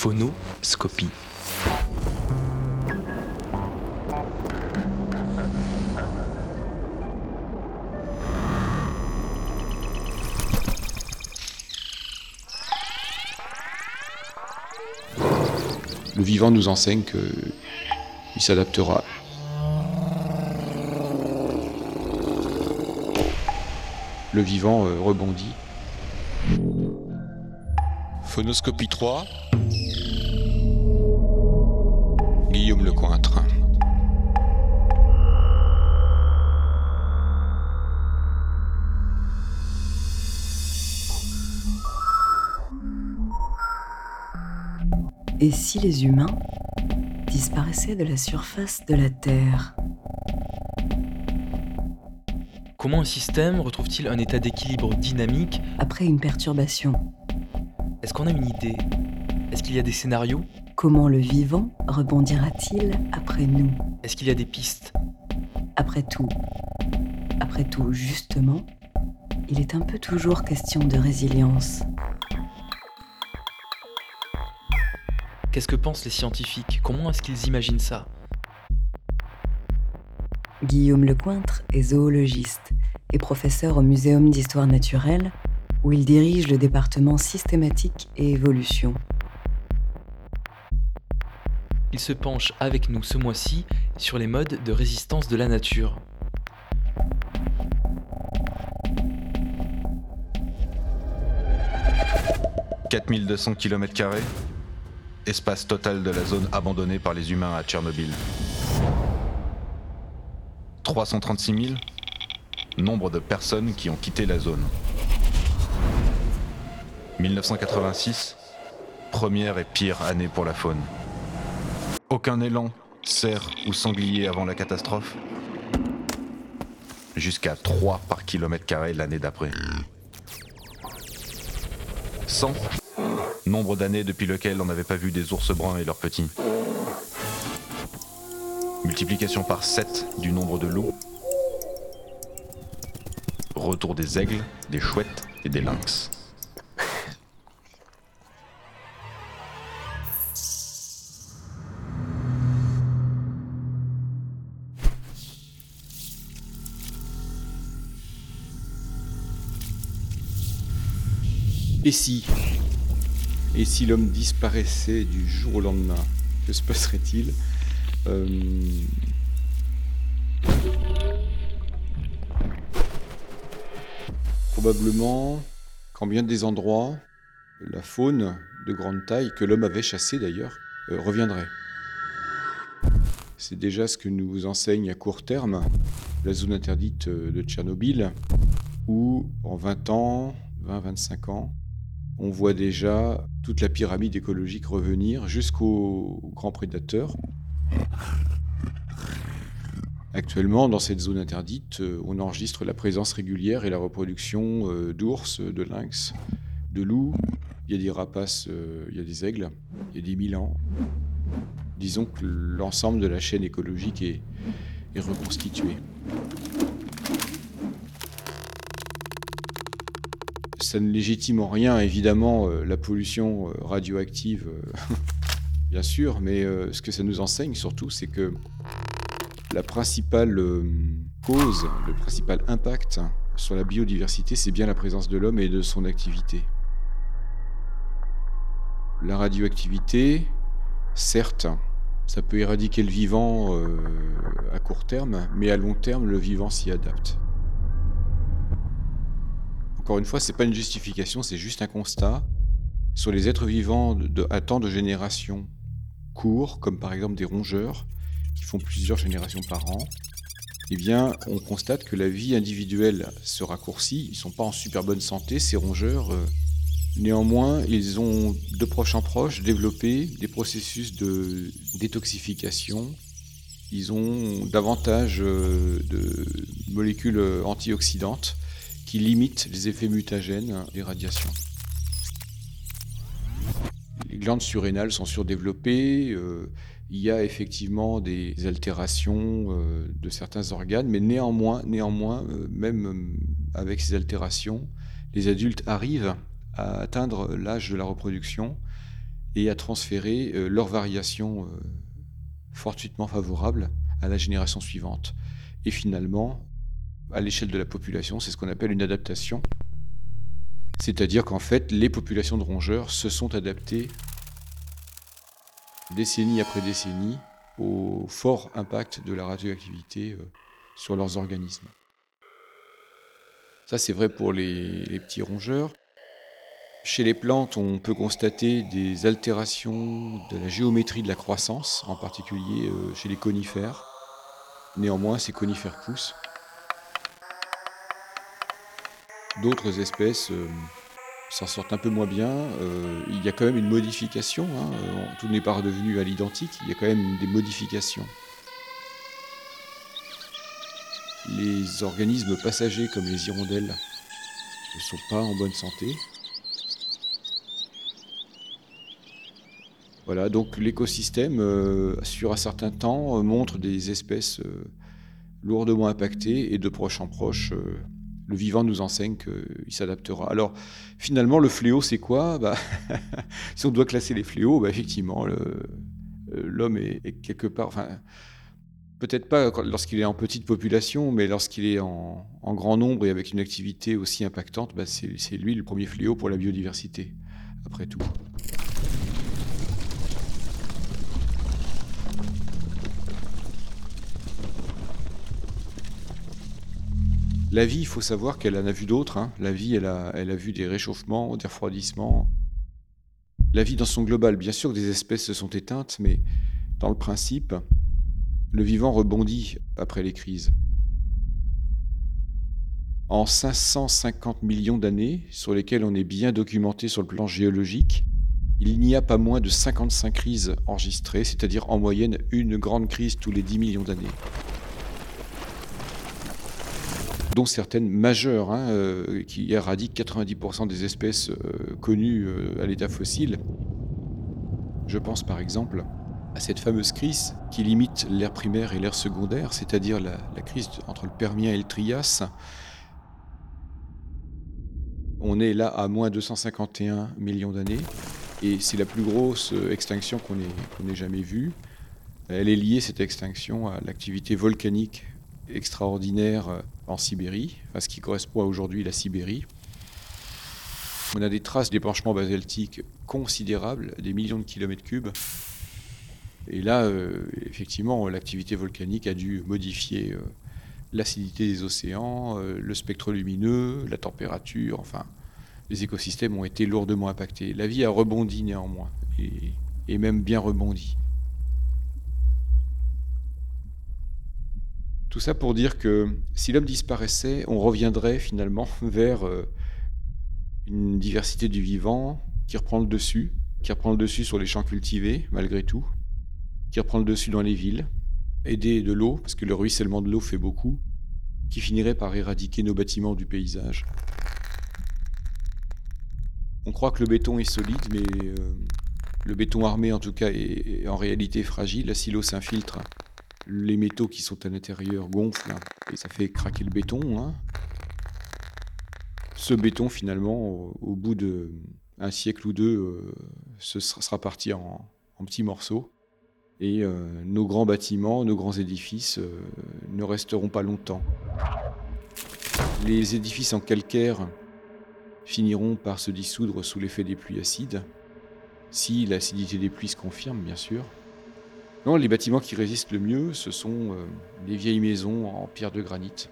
phonoscopie. Le vivant nous enseigne qu'il s'adaptera. Le vivant euh, rebondit. Phonoscopie 3. Guillaume Lecointre. Et si les humains disparaissaient de la surface de la Terre? Comment un système retrouve-t-il un état d'équilibre dynamique après une perturbation Est-ce qu'on a une idée? Est-ce qu'il y a des scénarios? Comment le vivant rebondira-t-il après nous? Est-ce qu'il y a des pistes? Après tout, après tout, justement, il est un peu toujours question de résilience. Qu'est-ce que pensent les scientifiques? Comment est-ce qu'ils imaginent ça? Guillaume Lecointre est zoologiste et professeur au Muséum d'histoire naturelle, où il dirige le département systématique et évolution. Il se penche avec nous ce mois-ci sur les modes de résistance de la nature. « 4200 km, espace total de la zone abandonnée par les humains à Tchernobyl. 336 000, nombre de personnes qui ont quitté la zone. 1986, première et pire année pour la faune. Aucun élan, cerf ou sanglier avant la catastrophe. Jusqu'à 3 par kilomètre carré l'année d'après. 100, nombre d'années depuis lequel on n'avait pas vu des ours bruns et leurs petits. Multiplication par 7 du nombre de loups. Retour des aigles, des chouettes et des lynx. Et si Et si l'homme disparaissait du jour au lendemain Que se passerait-il Euh, Probablement qu'en bien des endroits, la faune de grande taille, que l'homme avait chassée d'ailleurs, euh, reviendrait. C'est déjà ce que nous enseigne à court terme la zone interdite euh, de Tchernobyl, où en 20 ans, 20-25 ans, on voit déjà toute la pyramide écologique revenir jusqu'aux grands prédateurs. Actuellement, dans cette zone interdite, euh, on enregistre la présence régulière et la reproduction euh, d'ours, de lynx, de loups. Il y a des rapaces, euh, il y a des aigles, il y a des milans. Disons que l'ensemble de la chaîne écologique est, est reconstitué. Ça ne légitime en rien, évidemment, euh, la pollution euh, radioactive, euh, bien sûr, mais ce que ça nous enseigne surtout, c'est que la principale cause, le principal impact sur la biodiversité, c'est bien la présence de l'homme et de son activité. La radioactivité, certes, ça peut éradiquer le vivant à court terme, mais à long terme, le vivant s'y adapte. Encore une fois, c'est pas une justification, c'est juste un constat. Sur les êtres vivants à temps de générations courts, comme par exemple des rongeurs, qui font plusieurs générations par an, eh bien, on constate que la vie individuelle se raccourcit. Ils sont pas en super bonne santé, ces rongeurs. Euh. néanmoins, ils ont de proche en proche développé des processus de détoxification. Ils ont davantage euh, de molécules euh, antioxydantes qui limite les effets mutagènes des radiations. Les glandes surrénales sont surdéveloppées, euh, il y a effectivement des altérations euh, de certains organes, mais néanmoins, néanmoins euh, même avec ces altérations, les adultes arrivent à atteindre l'âge de la reproduction et à transférer leurs variations fortuitement favorables à la génération suivante. Et finalement, à l'échelle de la population, c'est ce qu'on appelle une adaptation. C'est-à-dire qu'en fait, les populations de rongeurs se sont adaptées décennie après décennie au fort impact de la radioactivité euh, sur leurs organismes. Ça, c'est vrai pour les, les petits rongeurs. Chez les plantes, on peut constater des altérations de la géométrie de la croissance, en particulier euh, chez les conifères. Néanmoins, ces conifères poussent. D'autres espèces euh, s'en sortent un peu moins bien. Euh, il y a quand même une modification. hein, euh, Tout n'est pas redevenu à l'identique. Il y a quand même des modifications. Les organismes passagers comme les hirondelles ne sont pas en bonne santé. Voilà, donc l'écosystème, sur un certain temps, montre des espèces lourdement impactées et de proche en proche, le vivant nous enseigne qu'il s'adaptera. Alors, finalement, le fléau, c'est quoi? Bah, Si on doit classer les fléaux, bah, effectivement, euh, l'homme est, quelque part, enfin, peut-être pas lorsqu'il est en petite population, mais lorsqu'il est en, grand nombre et avec une activité aussi impactante, bah, c'est lui le premier fléau pour la biodiversité, après tout. La vie, il faut savoir qu'elle en a vu d'autres. hein. La vie, elle a, elle a vu des réchauffements, des refroidissements. La vie dans son global, bien sûr des espèces se sont éteintes, mais dans le principe, le vivant rebondit après les crises. En 550 millions d'années, sur lesquelles on est bien documenté sur le plan géologique, il n'y a pas moins de 55 crises enregistrées, c'est-à-dire en moyenne une grande crise tous les 10 millions d'années dont certaines majeures, hein, euh, qui éradiquent 90% des espèces euh, connues euh, à l'état fossile. Je pense par exemple à cette fameuse crise qui limite l'ère primaire et l'ère secondaire, c'est-à-dire la, crise entre le Permien et le Trias. On est là à moins 251 millions d'années, et c'est la plus grosse extinction qu'on ait jamais vue. Elle est liée, cette extinction, à l'activité volcanique extraordinaire euh, en Sibérie, à ce qui correspond à aujourd'hui la Sibérie. On a des traces d'épanchements basaltiques considérables, des millions de kilomètres cubes. Et là, euh, effectivement, l'activité volcanique a dû modifier euh, l'acidité des océans, le spectre lumineux, la température, enfin, les écosystèmes ont été lourdement impactés. La vie a rebondi néanmoins, et même bien rebondi. Tout ça pour dire que si l'homme disparaissait, on reviendrait finalement vers euh, une diversité du vivant qui reprend le dessus, qui reprend le dessus sur les champs cultivés, malgré tout, qui reprend le dessus dans les villes, aidé de l'eau, parce que le ruissellement de l'eau fait beaucoup, qui finirait par éradiquer nos bâtiments du paysage. On croit que le béton est solide, mais euh, le béton armé en tout cas est, en réalité fragile. La silo s'infiltre les métaux qui sont à l'intérieur gonflent et ça fait craquer le béton. hein. Ce béton, finalement, au, bout de un siècle ou deux, euh, sera, parti en, en petits morceaux. Et euh, nos grands bâtiments, nos grands édifices euh, ne resteront pas longtemps. Les édifices en calcaire finiront par se dissoudre sous l'effet des pluies acides, si l'acidité des pluies se confirme, bien sûr. Non, les bâtiments qui résistent le mieux, ce sont euh, les vieilles maisons en pierre de granit,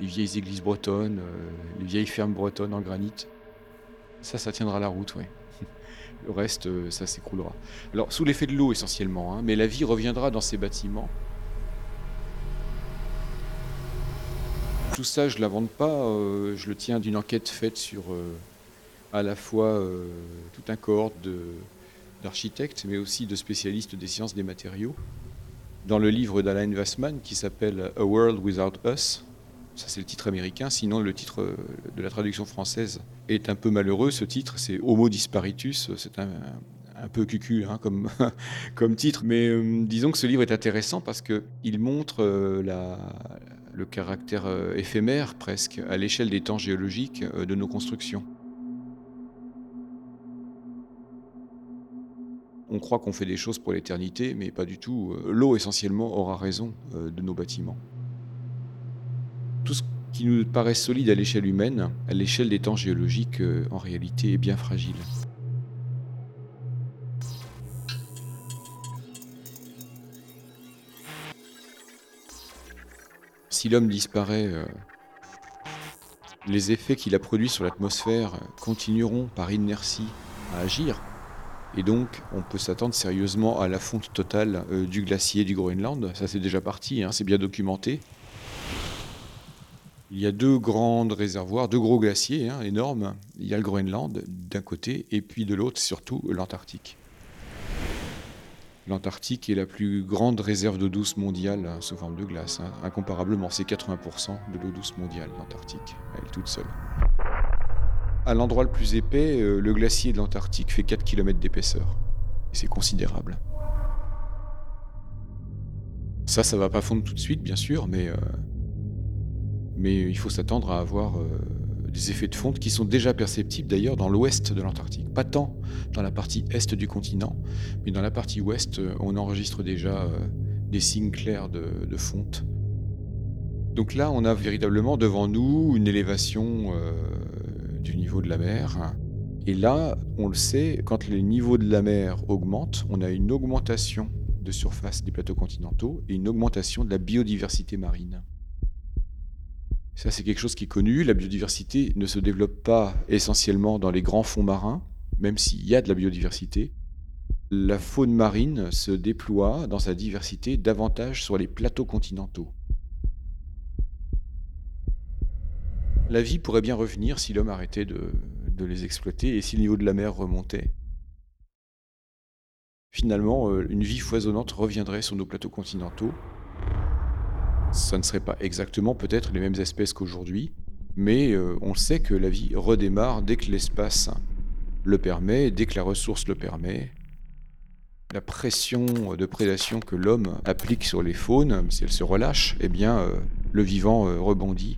les vieilles églises bretonnes, euh, les vieilles fermes bretonnes en granit. Ça, ça tiendra la route, oui. Le reste, euh, ça s'écroulera. Alors, sous l'effet de l'eau essentiellement, hein, mais la vie reviendra dans ces bâtiments. Tout ça, je ne l'invente pas, je le tiens d'une enquête faite sur à la fois tout un cohorte de, d'architectes, mais aussi de spécialistes des sciences des matériaux. Dans le livre d'Alain Wassman qui s'appelle A World Without Us, ça c'est le titre américain, sinon le titre euh, de la traduction française est un peu malheureux. Ce titre, c'est Homo Disparitus, c'est un, un peu cucu hein, comme, comme titre, mais euh, disons que ce livre est intéressant parce qu'il montre euh, le caractère éphémère presque à l'échelle des temps géologiques de nos constructions. On croit qu'on fait des choses pour l'éternité, mais pas du tout. Euh, l'eau, essentiellement, aura raison euh, de nos bâtiments. Tout ce qui nous paraît solide à l'échelle humaine, à l'échelle des temps géologiques, euh, en réalité, est bien fragile. Si l'homme disparaît, les effets qu'il a produits sur l'atmosphère continueront par inertie à agir. Et donc, on peut s'attendre sérieusement à la fonte totale euh, du glacier du Groenland. Ça, c'est déjà parti, hein, c'est bien documenté. Il y a deux grands réservoirs, deux gros glaciers hein, énormes. Il y a le Groenland d'un côté, et puis de l'autre, surtout l'Antarctique. L'Antarctique est la plus grande réserve d'eau douce mondiale hein, sous forme de glace. Incomparablement, c'est 80% de l'eau douce mondiale, l'Antarctique, elle toute seule. À l'endroit le plus épais, euh, le glacier de l'Antarctique fait 4 km d'épaisseur. C'est considérable. Ça, ça va pas fondre tout de suite, bien sûr, mais, euh, mais il faut s'attendre à avoir euh, des effets de fonte qui sont déjà perceptibles d'ailleurs dans l'ouest de l'Antarctique. Pas tant dans la partie est du continent, mais dans la partie ouest, on enregistre déjà des signes clairs de, fonte. Donc là, on a véritablement devant nous une élévation du niveau de la mer. Et là, on le sait, quand le niveau de la mer augmente, on a une augmentation de surface des plateaux continentaux et une augmentation de la biodiversité marine. Ça, c'est quelque chose qui est connu. La biodiversité ne se développe pas essentiellement dans les grands fonds marins, même s'il y a de la biodiversité. La faune marine se déploie dans sa diversité davantage sur les plateaux continentaux. La vie pourrait bien revenir si l'homme arrêtait de, les exploiter et si le niveau de la mer remontait. Finalement, euh, une vie foisonnante reviendrait sur nos plateaux continentaux. Ça ne serait pas exactement peut-être les mêmes espèces qu'aujourd'hui, mais euh, on sait que la vie redémarre dès que l'espace le permet, dès que la ressource le permet. La pression de prédation que l'homme applique sur les faunes, si elle se relâche, eh bien, euh, le vivant rebondit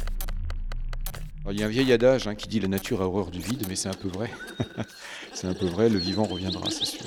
il y a un vieil adage hein, qui dit la nature a horreur du vide, mais c'est un peu vrai. c'est un peu vrai, le vivant reviendra, c'est sûr.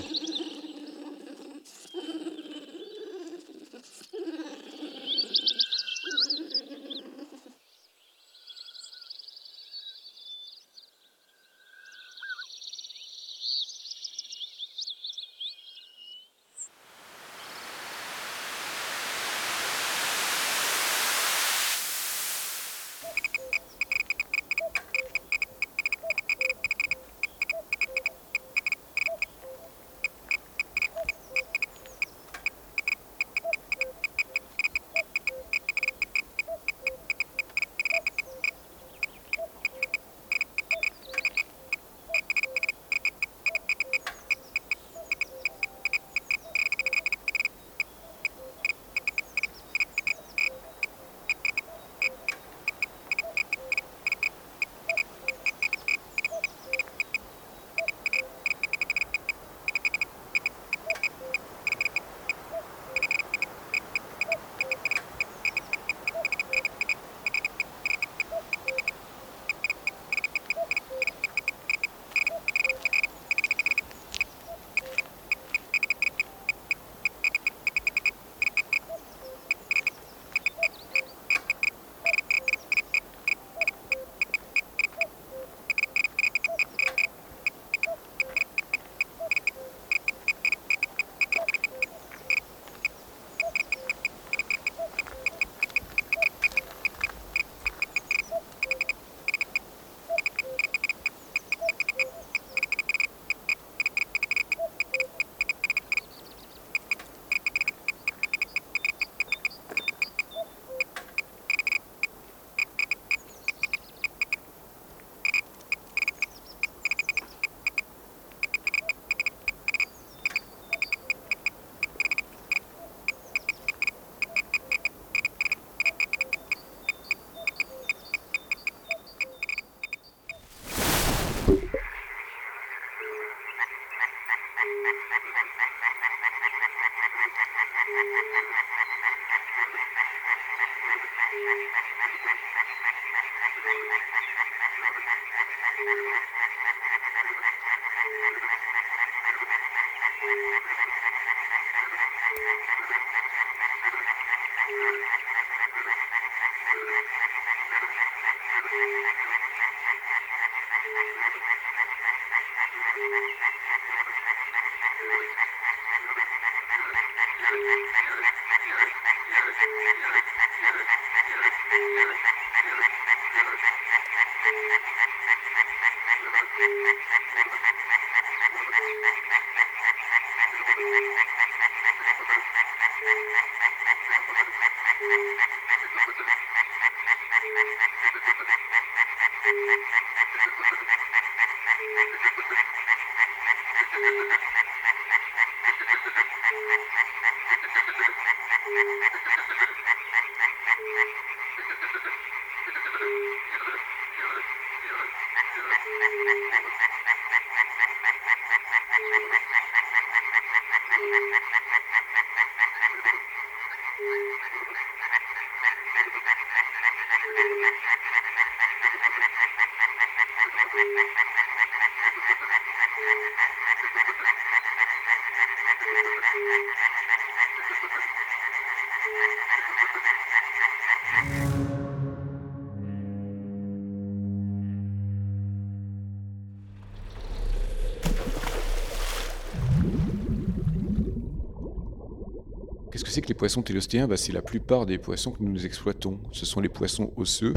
Poissons télostéens bah, C'est la plupart des poissons que nous exploitons. Ce sont les poissons osseux.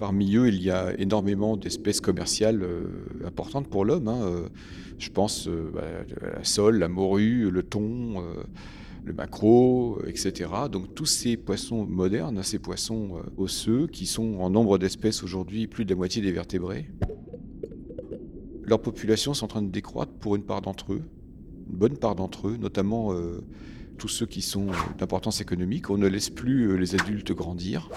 Parmi eux, il y a énormément d'espèces commerciales euh, importantes pour l'homme. hein, euh, je pense euh, bah, à la sole, la morue, le thon, le maquereau, etc. Donc tous ces poissons modernes, ces poissons osseux, qui sont en nombre d'espèces aujourd'hui plus de la moitié des vertébrés, leur population est en train de décroître pour une part d'entre eux, une bonne part d'entre eux, notamment tous ceux qui sont euh, d'importance économique. On ne laisse plus euh, les adultes grandir.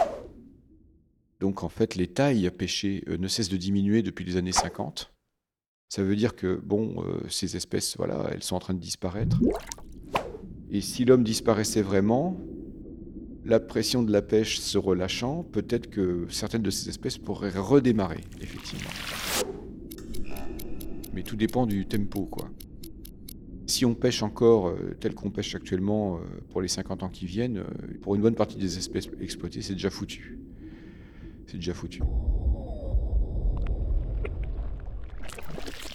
Donc en fait, les tailles pêchées euh, ne cessent de diminuer depuis les années 50. Ça veut dire que bon, ces espèces, voilà, elles sont en train de disparaître. Et si l'homme disparaissait vraiment, la pression de la pêche se relâchant, peut-être que certaines de ces espèces pourraient redémarrer, effectivement. Mais tout dépend du tempo, quoi. Si on pêche encore euh, tel qu'on pêche actuellement euh, pour les 50 ans qui viennent, euh, pour une bonne partie des espèces exploitées, c'est déjà foutu. C'est déjà foutu.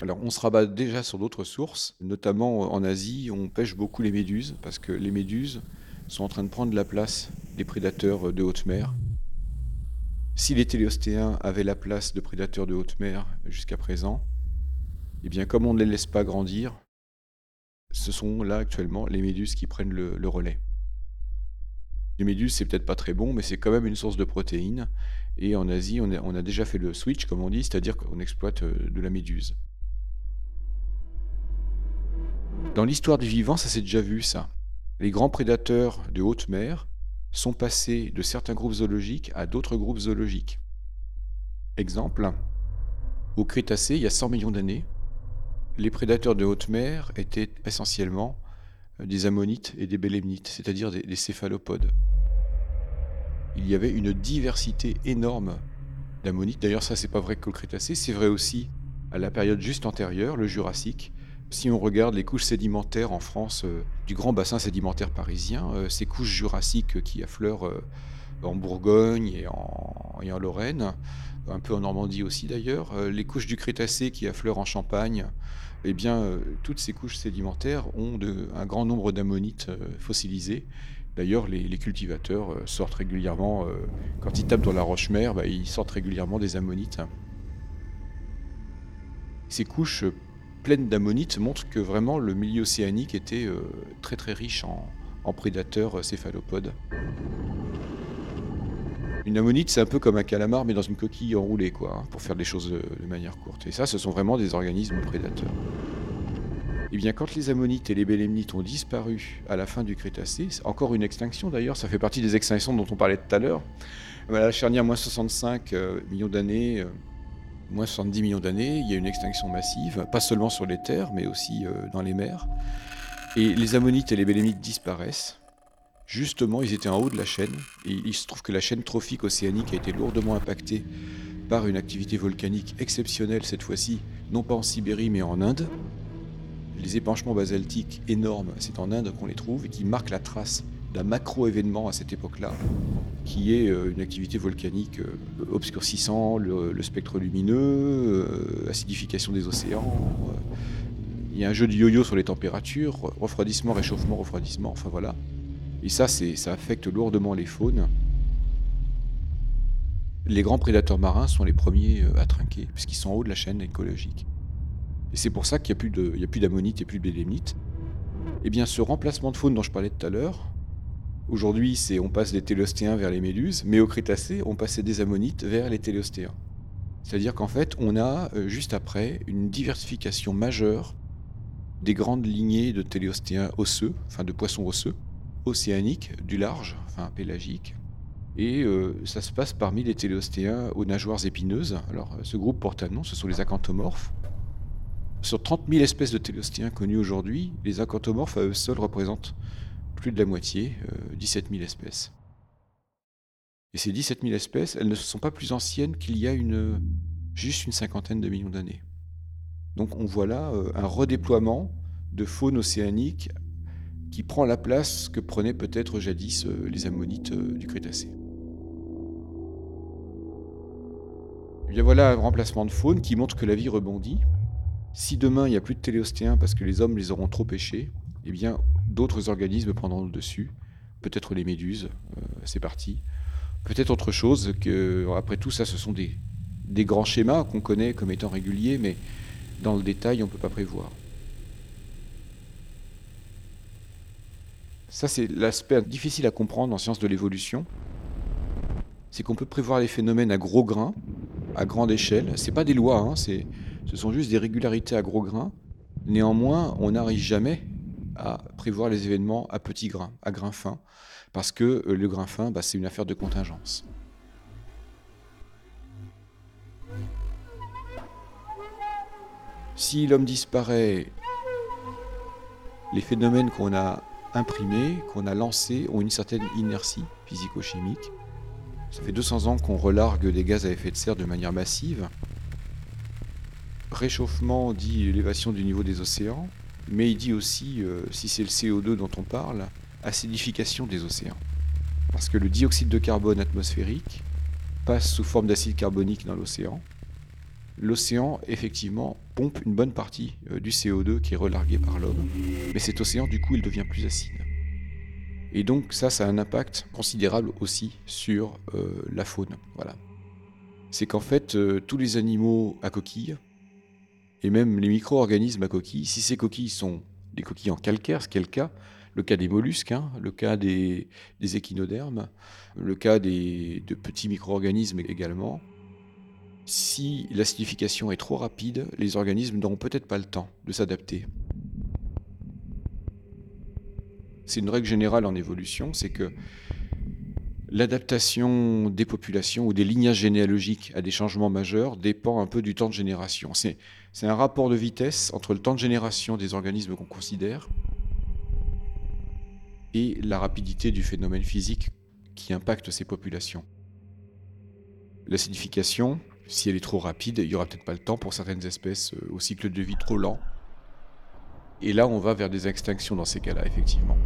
Alors on se rabat déjà sur d'autres sources, notamment en Asie, on pêche beaucoup les méduses, parce que les méduses sont en train de prendre la place des prédateurs de haute mer. Si les téléostéens avaient la place de prédateurs de haute mer jusqu'à présent, eh bien comme on ne les laisse pas grandir, ce sont là actuellement les méduses qui prennent le, relais. Les méduses, c'est peut-être pas très bon, mais c'est quand même une source de protéines. Et en Asie, on a, on a déjà fait le switch, comme on dit, c'est-à-dire qu'on exploite euh, de la méduse. Dans l'histoire du vivant, ça s'est déjà vu, ça. Les grands prédateurs de haute mer sont passés de certains groupes zoologiques à d'autres groupes zoologiques. Exemple, au Crétacé, il y a 100 millions d'années, les prédateurs de haute mer étaient essentiellement euh, des ammonites et des bélémnites, c'est-à-dire des, des céphalopodes. Il y avait une diversité énorme d'ammonites. D'ailleurs, ça, c'est pas vrai qu'au Crétacé, c'est vrai aussi à la période juste antérieure, le Jurassique. Si on regarde les couches sédimentaires en France euh, du grand bassin sédimentaire parisien, euh, ces couches jurassiques qui affleurent en Bourgogne et en, Lorraine, un peu en Normandie aussi d'ailleurs, euh, les couches du Crétacé qui affleurent en Champagne, eh bien, euh, toutes ces couches sédimentaires ont un grand nombre d'ammonites euh, fossilisées. D'ailleurs, les, cultivateurs sortent régulièrement, quand ils tapent dans la roche-mère, bah, ils sortent régulièrement des ammonites. Ces couches pleines d'ammonites montrent que vraiment le milieu océanique était très très riche en, prédateurs céphalopodes. Une ammonite, c'est un peu comme un calamar, mais dans une coquille enroulée, quoi, hein, pour faire des choses de, de manière courte. Et ça, ce sont vraiment des organismes prédateurs. Eh bien, quand les ammonites et les bélémnites ont disparu à la fin du Crétacé, encore une extinction d'ailleurs, ça fait partie des extinctions dont on parlait tout à l'heure. À la charnière moins 65 euh, millions d'années, euh, moins 70 millions d'années, il y a une extinction massive, pas seulement sur les terres, mais aussi euh, dans les mers. Et les ammonites et les bélémnites disparaissent. Justement, ils étaient en haut de la chaîne, et il se trouve que la chaîne trophique océanique a été lourdement impactée par une activité volcanique exceptionnelle cette fois-ci, non pas en Sibérie mais en Inde. Les épanchements basaltiques énormes, c'est en Inde qu'on les trouve, et qui marquent la trace d'un macro-événement à cette époque-là, qui est euh, une activité volcanique euh, obscurcissant le, spectre lumineux, euh, acidification des océans. il y a un jeu de yo-yo sur les températures, refroidissement, réchauffement, refroidissement, enfin voilà. Et ça, ça affecte lourdement les faunes. Les grands prédateurs marins sont les premiers à trinquer, puisqu'ils sont en haut de la chaîne écologique. Et c'est pour ça qu'il n'y a plus d'ammonite et plus de. Eh bien, ce remplacement de faune dont je parlais tout à l'heure, aujourd'hui, c'est on passe des télostéens vers les méduses, mais au Crétacé, on passait des ammonites vers les télostéens. C'est-à-dire qu'en fait, on a euh, juste après une diversification majeure des grandes lignées de téléostéens osseux, enfin de poissons osseux, océaniques, du large, enfin pélagiques. Et euh, ça se passe parmi les téléostéens aux nageoires épineuses. Alors, ce groupe porte un nom, ce sont les acanthamorphes. Sur 30 000 espèces de télostéens connues aujourd'hui, les acanthamorphes à eux seuls représentent plus de la moitié, 17 euh, 000 espèces. Et ces 17 000 espèces, elles ne sont pas plus anciennes qu'il y a une, juste une cinquantaine de millions d'années. Donc on voit là euh, un redéploiement de faune océanique qui prend la place que prenaient peut-être jadis euh, les ammonites du Crétacé. Et bien voilà un remplacement de faune qui montre que la vie rebondit. Si demain il n'y a plus de téléostéens parce que les hommes les auront trop pêchés, eh bien d'autres organismes prendront le dessus. Peut-être les méduses, euh, c'est parti. Peut-être autre chose que, après tout, ça, ce sont des grands schémas qu'on connaît comme étant réguliers, mais dans le détail, on ne peut pas prévoir. Ça, c'est l'aspect difficile à comprendre en sciences de l'évolution. C'est qu'on peut prévoir les phénomènes à gros grains, à grande échelle. C'est pas des lois, hein, ce sont juste des régularités à gros grains. Néanmoins, on n'arrive jamais à prévoir les événements à petits grains, à grains fins, parce que euh, le grain fin, bah, c'est une affaire de contingence. Si l'homme disparaît, les phénomènes qu'on a imprimés, qu'on a lancés, ont une certaine inertie physico-chimique. Ça fait 200 ans qu'on relargue des gaz à effet de serre de manière massive. Réchauffement dit élévation du niveau des océans, mais il dit aussi, euh, si c'est le CO2 dont on parle, acidification des océans. Parce que le dioxyde de carbone atmosphérique passe sous forme d'acide carbonique dans l'océan. L'océan, effectivement, pompe une bonne partie euh, du CO2 qui est relargué par l'homme, mais cet océan, du coup, il devient plus acide. Et donc ça, ça a un impact considérable aussi sur euh, la faune. Voilà. C'est qu'en fait, tous les animaux à coquilles, et même les micro-organismes à coquilles, si ces coquilles sont des coquilles en calcaire, ce qui est le cas, le cas des mollusques, hein, le cas des, échinodermes, le cas des, de petits micro-organismes également, si l'acidification est trop rapide, les organismes n'auront peut-être pas le temps de s'adapter. C'est une règle générale en évolution, c'est que l'adaptation des populations ou des lignages généalogiques à des changements majeurs dépend un peu du temps de génération. C'est un rapport de vitesse entre le temps de génération des organismes qu'on considère et la rapidité du phénomène physique qui impacte ces populations. L'acidification, si elle est trop rapide, il n'y aura peut-être pas le temps pour certaines espèces euh, au cycle de vie trop lent. Et là, on va vers des extinctions dans ces cas-là, effectivement.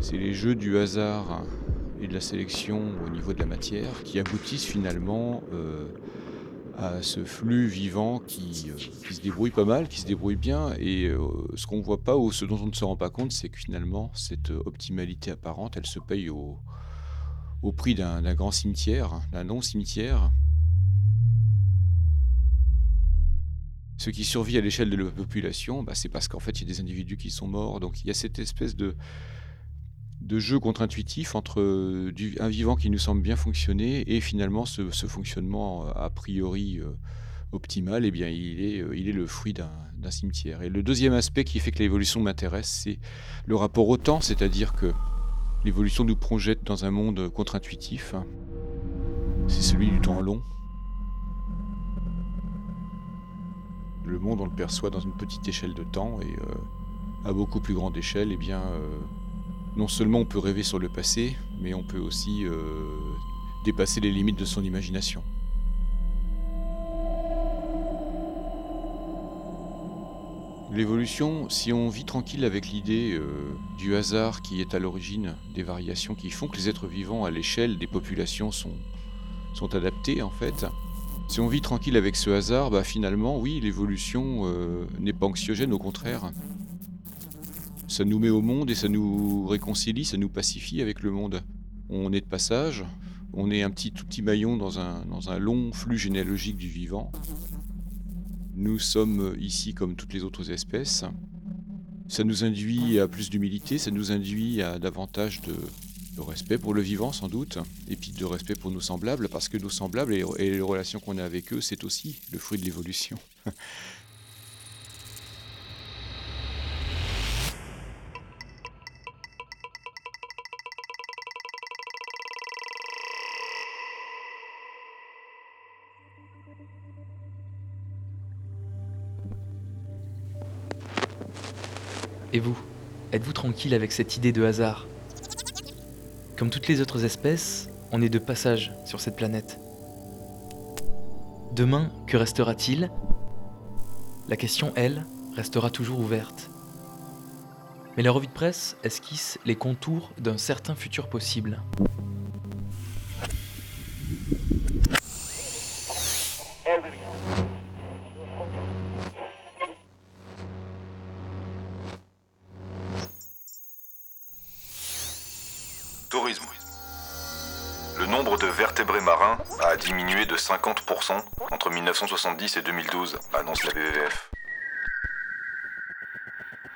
C'est les jeux du hasard et de la sélection au niveau de la matière qui aboutissent finalement euh, à ce flux vivant euh, qui, se débrouille pas mal, qui se débrouille bien. Et euh, ce qu'on ne voit pas ou ce dont on ne se rend pas compte, c'est que finalement, cette optimalité apparente, elle se paye au, prix d'un grand cimetière, d'un non-cimetière. Ce qui survit à l'échelle de la population, bah, c'est parce qu'en fait, il y a des individus qui sont morts. Donc il y a cette espèce de, de jeu contre-intuitif entre euh, un vivant qui nous semble bien fonctionner et finalement ce, fonctionnement euh, a priori euh, optimal, eh bien, il, est, il est le fruit d'un cimetière. Et le deuxième aspect qui fait que l'évolution m'intéresse, c'est le rapport au temps, c'est-à-dire que l'évolution nous projette dans un monde contre-intuitif. C'est celui du temps long. Le monde, on le perçoit dans une petite échelle de temps et à beaucoup plus grande échelle, eh bien, non seulement on peut rêver sur le passé, mais on peut aussi euh, dépasser les limites de son imagination. L'évolution, si on vit tranquille avec l'idée euh, du hasard qui est à l'origine des variations qui font que les êtres vivants à l'échelle des populations sont, adaptés en fait, si on vit tranquille avec ce hasard, bah finalement oui, l'évolution euh, n'est pas anxiogène, au contraire. Ça nous met au monde et ça nous réconcilie, ça nous pacifie avec le monde. On est de passage, on est un petit tout petit maillon dans un, dans un long flux généalogique du vivant. Nous sommes ici comme toutes les autres espèces. Ça nous induit à plus d'humilité, ça nous induit à davantage de, respect pour le vivant sans doute, et puis de respect pour nos semblables, parce que nos semblables et, et les relations qu'on a avec eux, c'est aussi le fruit de l'évolution. Et vous Êtes-vous tranquille avec cette idée de hasard? Comme toutes les autres espèces, on est de passage sur cette planète. Demain, que restera-t-il? La question, elle, restera toujours ouverte. Mais la revue de presse esquisse les contours d'un certain futur possible. 50% entre 1970 et 2012, annonce la WWF.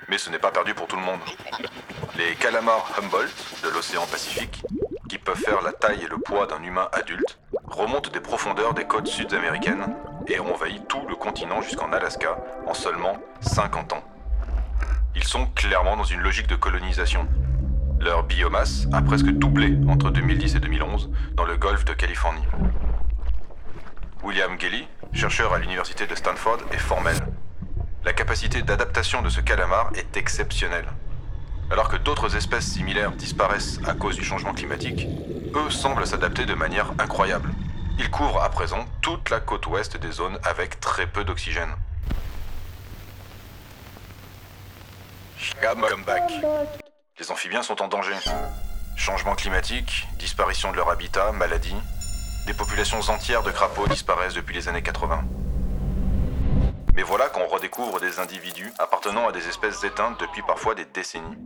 Mais ce n'est pas perdu pour tout le monde. Les calamars Humboldt de l'océan Pacifique, qui peuvent faire la taille et le poids d'un humain adulte, remontent des profondeurs des côtes sud-américaines et ont envahi tout le continent jusqu'en Alaska en seulement 50 ans. Ils sont clairement dans une logique de colonisation. Leur biomasse a presque doublé entre 2010 et 2011 dans le golfe de Californie. William Gelly, chercheur à l'université de Stanford, est formel. La capacité d'adaptation de ce calamar est exceptionnelle. Alors que d'autres espèces similaires disparaissent à cause du changement climatique, eux semblent s'adapter de manière incroyable. Ils couvrent à présent toute la côte ouest des zones avec très peu d'oxygène. Les amphibiens sont en danger. Changement climatique, disparition de leur habitat, maladies. Des populations entières de crapauds disparaissent depuis les années 80. Mais voilà qu'on redécouvre des individus appartenant à des espèces éteintes depuis parfois des décennies.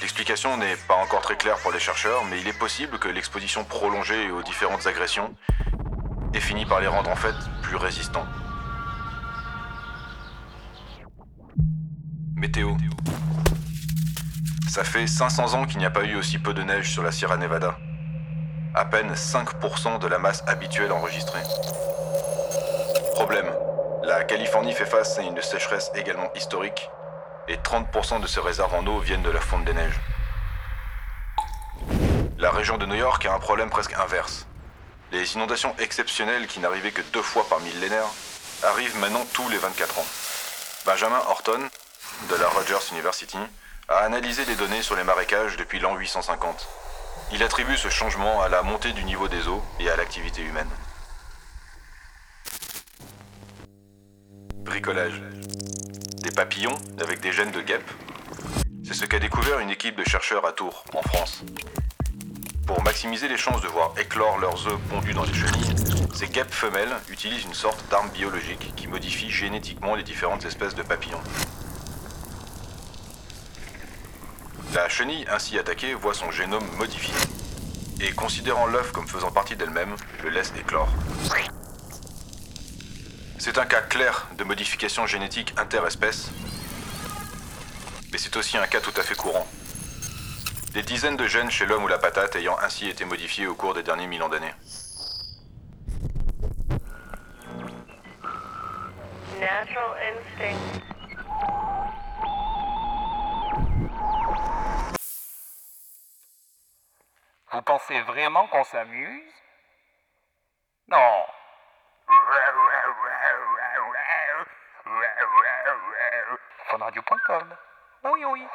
L'explication n'est pas encore très claire pour les chercheurs, mais il est possible que l'exposition prolongée aux différentes agressions ait fini par les rendre en fait plus résistants. Météo. Ça fait 500 ans qu'il n'y a pas eu aussi peu de neige sur la Sierra Nevada. À peine 5% de la masse habituelle enregistrée. Problème. La Californie fait face à une sécheresse également historique et 30% de ses réserves en eau viennent de la fonte des neiges. La région de New York a un problème presque inverse. Les inondations exceptionnelles qui n'arrivaient que deux fois par millénaire arrivent maintenant tous les 24 ans. Benjamin Horton, de la Rogers University, a analysé les données sur les marécages depuis l'an 850. Il attribue ce changement à la montée du niveau des eaux et à l'activité humaine. Bricolage. Des papillons avec des gènes de guêpes. C'est ce qu'a découvert une équipe de chercheurs à Tours, en France. Pour maximiser les chances de voir éclore leurs œufs pondus dans les chenilles, ces guêpes femelles utilisent une sorte d'arme biologique qui modifie génétiquement les différentes espèces de papillons. La chenille ainsi attaquée voit son génome modifié. Et considérant l'œuf comme faisant partie d'elle-même, le laisse éclore. C'est un cas clair de modification génétique interespèce, mais c'est aussi un cas tout à fait courant. Des dizaines de gènes chez l'homme ou la patate ayant ainsi été modifiés au cours des derniers millions d'années. Vous pensez vraiment qu'on s'amuse? Non. Funradio.com. Oui, oui.